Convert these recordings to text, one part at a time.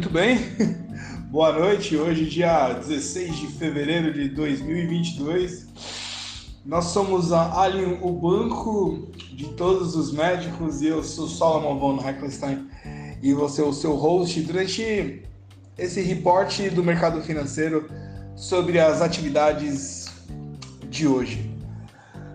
Muito bem, boa noite. Hoje, dia 16 de fevereiro de 2022. Nós somos a Alien, o banco de todos os médicos, e eu sou Solomon von Heckelstein e você é o seu host durante esse reporte do mercado financeiro sobre as atividades de hoje.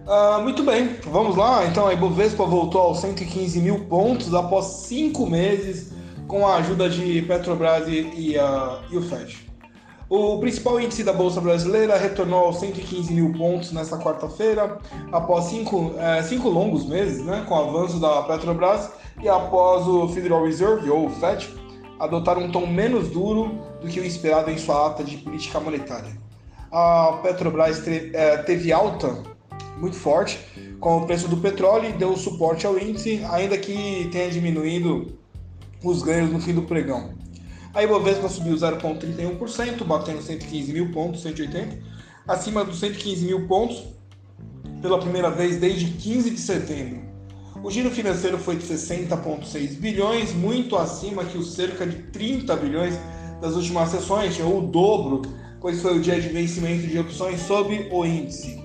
Uh, muito bem, vamos lá. Então a Ibovespa voltou aos 115 mil pontos após cinco meses com a ajuda de Petrobras e, uh, e o FED. O principal índice da Bolsa Brasileira retornou aos 115 mil pontos nesta quarta-feira, após cinco, é, cinco longos meses, né, com o avanço da Petrobras e após o Federal Reserve, ou FED, adotar um tom menos duro do que o esperado em sua ata de política monetária. A Petrobras é, teve alta muito forte com o preço do petróleo e deu suporte ao índice, ainda que tenha diminuído os ganhos no fim do pregão. A Ibovespa subiu 0,31%, batendo 115 mil pontos, 180, acima dos 115 mil pontos pela primeira vez desde 15 de setembro. O giro financeiro foi de 60,6 bilhões, muito acima que os cerca de 30 bilhões das últimas sessões, ou o dobro, pois foi o dia de vencimento de opções sob o índice.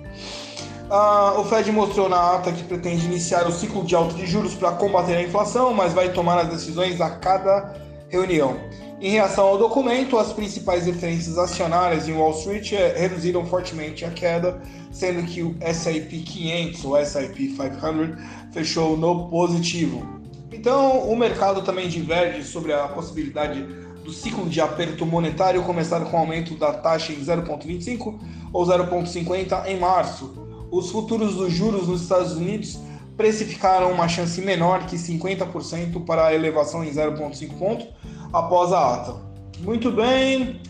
Ah, o Fed mostrou na ata que pretende iniciar o ciclo de alta de juros para combater a inflação, mas vai tomar as decisões a cada reunião. Em reação ao documento, as principais referências acionárias em Wall Street eh, reduziram fortemente a queda, sendo que o S&P 500 ou S&P 500 fechou no positivo. Então, o mercado também diverge sobre a possibilidade do ciclo de aperto monetário começar com o aumento da taxa em 0,25 ou 0,50 em março, os futuros dos juros nos Estados Unidos precificaram uma chance menor que 50% para a elevação em 0,5 ponto após a ata. Muito bem,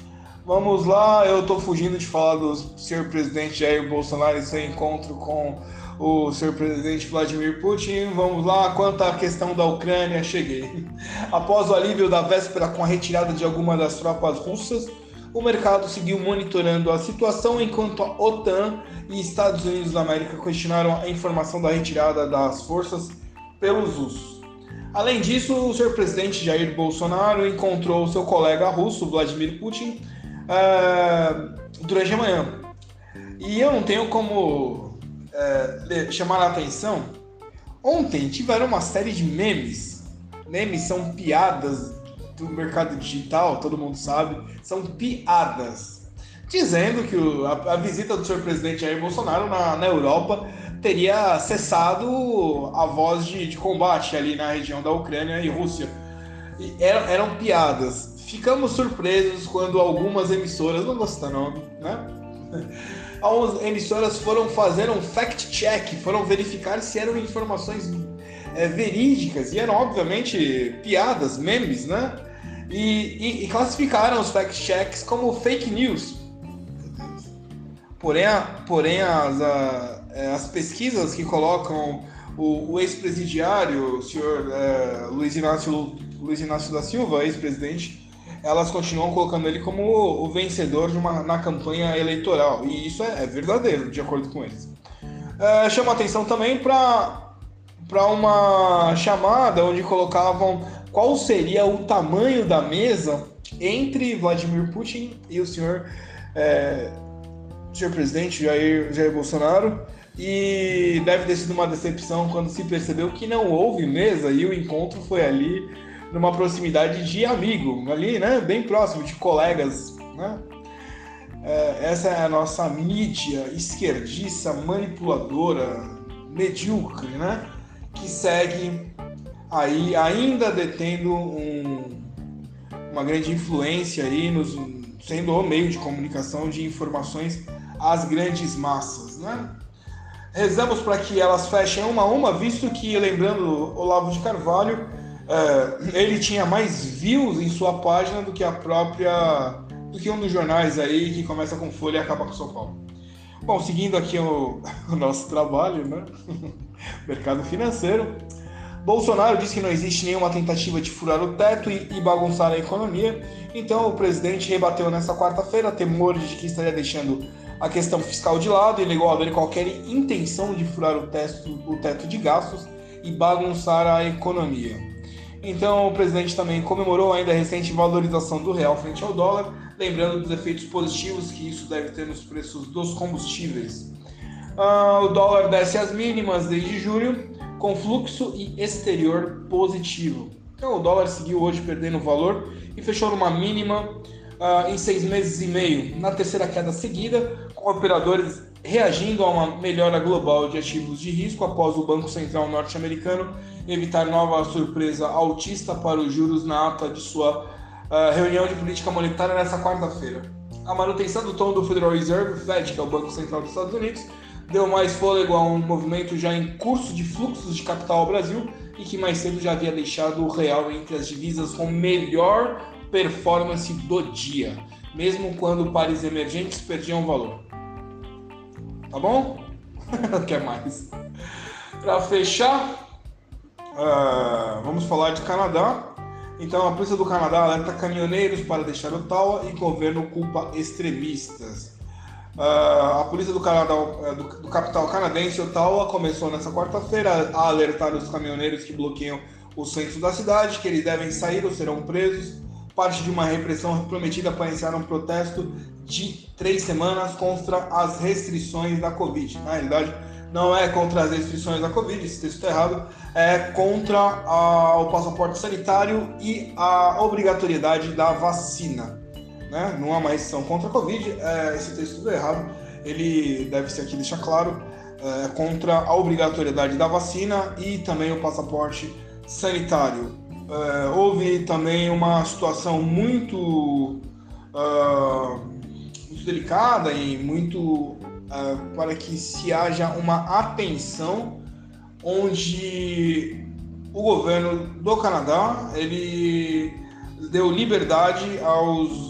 vamos lá. Eu estou fugindo de falar do senhor presidente Jair Bolsonaro e seu encontro com o senhor presidente Vladimir Putin. Vamos lá, quanto à questão da Ucrânia, cheguei. Após o alívio da véspera com a retirada de algumas das tropas russas, o mercado seguiu monitorando a situação enquanto a OTAN e Estados Unidos da América questionaram a informação da retirada das forças pelos russos. Além disso, o senhor presidente Jair Bolsonaro encontrou seu colega russo, Vladimir Putin, uh, durante a manhã. E eu não tenho como uh, chamar a atenção. Ontem tiveram uma série de memes. Memes são piadas do mercado digital, todo mundo sabe, são piadas. Dizendo que o, a, a, visita do senhor presidente Jair Bolsonaro na, na Europa teria cessado a voz de, de, combate ali na região da Ucrânia e Rússia. E eram, eram piadas. Ficamos surpresos quando algumas emissoras, não citar nome, né? Algumas emissoras foram fazer um fact-check, foram verificar se eram informações é, verídicas, e eram obviamente piadas, memes, né? E, e, e classificaram os fact-checks como fake news. Porém, a, porém as, a, é, as pesquisas que colocam o, o ex-presidiário, o senhor é, Luiz, Inácio, Luiz Inácio da Silva, ex-presidente, elas continuam colocando ele como o vencedor de uma, na campanha eleitoral. E isso é, é verdadeiro, de acordo com eles. É, chama atenção também para uma chamada onde colocavam qual seria o tamanho da mesa entre Vladimir Putin e o senhor, é, senhor presidente Jair, Jair Bolsonaro. E deve ter sido uma decepção quando se percebeu que não houve mesa e o encontro foi ali numa proximidade de amigo, ali, né, bem próximo, de colegas, né? É, essa é a nossa mídia esquerdista, manipuladora, medíocre, né? Que segue aí ainda detendo um, uma grande influência aí, nos, sendo o meio de comunicação de informações às grandes massas, né? Rezamos para que elas fechem uma a uma, visto que, lembrando Olavo de Carvalho, é, ele tinha mais views em sua página do que a própria. do que um dos jornais aí que começa com Folha e acaba com São Paulo. Bom, seguindo aqui o, o nosso trabalho, né? Mercado financeiro. Bolsonaro disse que não existe nenhuma tentativa de furar o teto e, e bagunçar a economia, então o presidente rebateu nesta quarta-feira temores de que estaria deixando a questão fiscal de lado e negou haver qualquer intenção de furar o teto, o teto de gastos e bagunçar a economia. Então, o presidente também comemorou ainda a recente valorização do real frente ao dólar, lembrando dos efeitos positivos que isso deve ter nos preços dos combustíveis. Uh, o dólar desce às mínimas desde julho, com fluxo e exterior positivo. Então, o dólar seguiu hoje perdendo valor e fechou numa mínima uh, em seis meses e meio, na terceira queda seguida, com operadores reagindo a uma melhora global de ativos de risco após o Banco Central norte-americano evitar nova surpresa altista para os juros na ata de sua uh, reunião de política monetária nesta quarta-feira. A manutenção do tom do Federal Reserve, Fed, que é o Banco Central dos Estados Unidos, deu mais fôlego a um movimento já em curso de fluxos de capital ao Brasil e que mais cedo já havia deixado o real entre as divisas com melhor performance do dia, mesmo quando pares emergentes perdiam valor. Tá bom? Quer mais? Para fechar, Uh, vamos falar de Canadá. Então, a polícia do Canadá alerta caminhoneiros para deixar o Ottawa e governo culpa extremistas. Uh, a polícia do, Canadá, uh, do, do, capital canadense, Ottawa, começou nessa quarta-feira a alertar os caminhoneiros que bloqueiam o centro da cidade que eles devem sair ou serão presos. Parte de uma repressão prometida para iniciar um protesto de três semanas contra as restrições da Covid. Na realidade, não é contra as restrições da Covid, esse texto está errado, é contra a, o passaporte sanitário e a obrigatoriedade da vacina. Né? Não há uma restrição contra a Covid, é, esse texto está errado, ele deve ser aqui deixar claro, é, contra a obrigatoriedade da vacina e também o passaporte sanitário. É, houve também uma situação muito, uh, muito delicada e muito uh, para que se haja uma atenção onde o governo do Canadá ele deu liberdade aos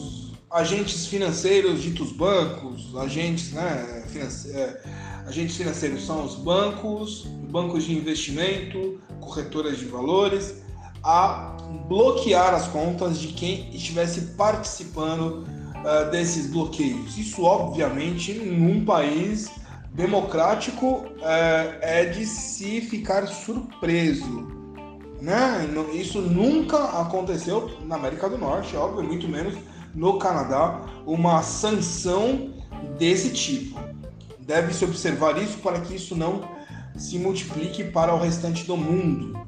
agentes financeiros ditos bancos, agentes, né, finance, é, agentes financeiros são os bancos, bancos de investimento, corretoras de valores, a bloquear as contas de quem estivesse participando uh, desses bloqueios. Isso, obviamente, num país democrático uh, é de se ficar surpreso. Né? Isso nunca aconteceu na América do Norte, óbvio, muito menos no Canadá, uma sanção desse tipo. Deve-se observar isso para que isso não se multiplique para o restante do mundo.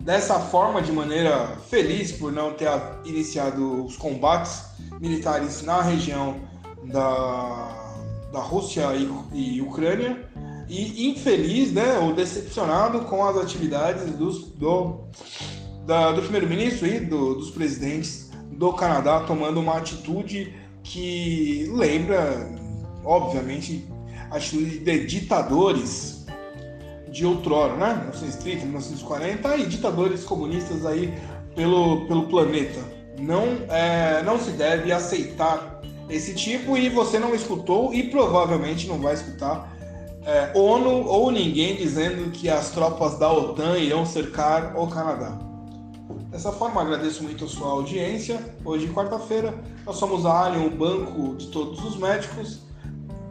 Dessa forma, de maneira feliz por não ter iniciado os combates militares na região da, da Rússia e, e Ucrânia, e infeliz, né, ou decepcionado com as atividades dos, do, do primeiro-ministro e do, dos presidentes do Canadá tomando uma atitude que lembra, obviamente, atitude de ditadores de outrora, né? 1930, 1940 e ditadores comunistas aí pelo, pelo planeta. Não, é, não se deve aceitar esse tipo e você não escutou e provavelmente não vai escutar é, ONU ou ninguém dizendo que as tropas da OTAN irão cercar o Canadá. Dessa forma, agradeço muito a sua audiência. Hoje, quarta-feira, nós somos a Alien, o banco de todos os médicos.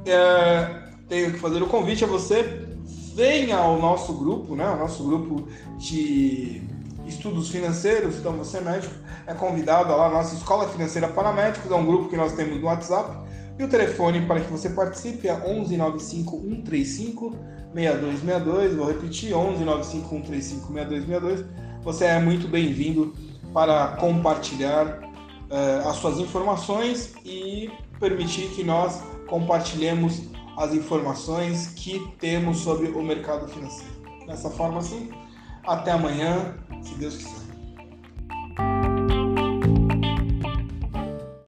É, tenho que fazer o convite a você venha ao nosso grupo, né? O nosso grupo de estudos financeiros. Então, você médico é convidado lá nossa Escola Financeira para Médicos, é um grupo que nós temos no WhatsApp. E o telefone para que você participe é 11 95 135 6262. Vou repetir: 11 95 135 6262. Você é muito bem-vindo para compartilhar uh, as suas informações e permitir que nós compartilhemos as informações que temos sobre o mercado financeiro. Dessa forma, assim, até amanhã, se Deus quiser.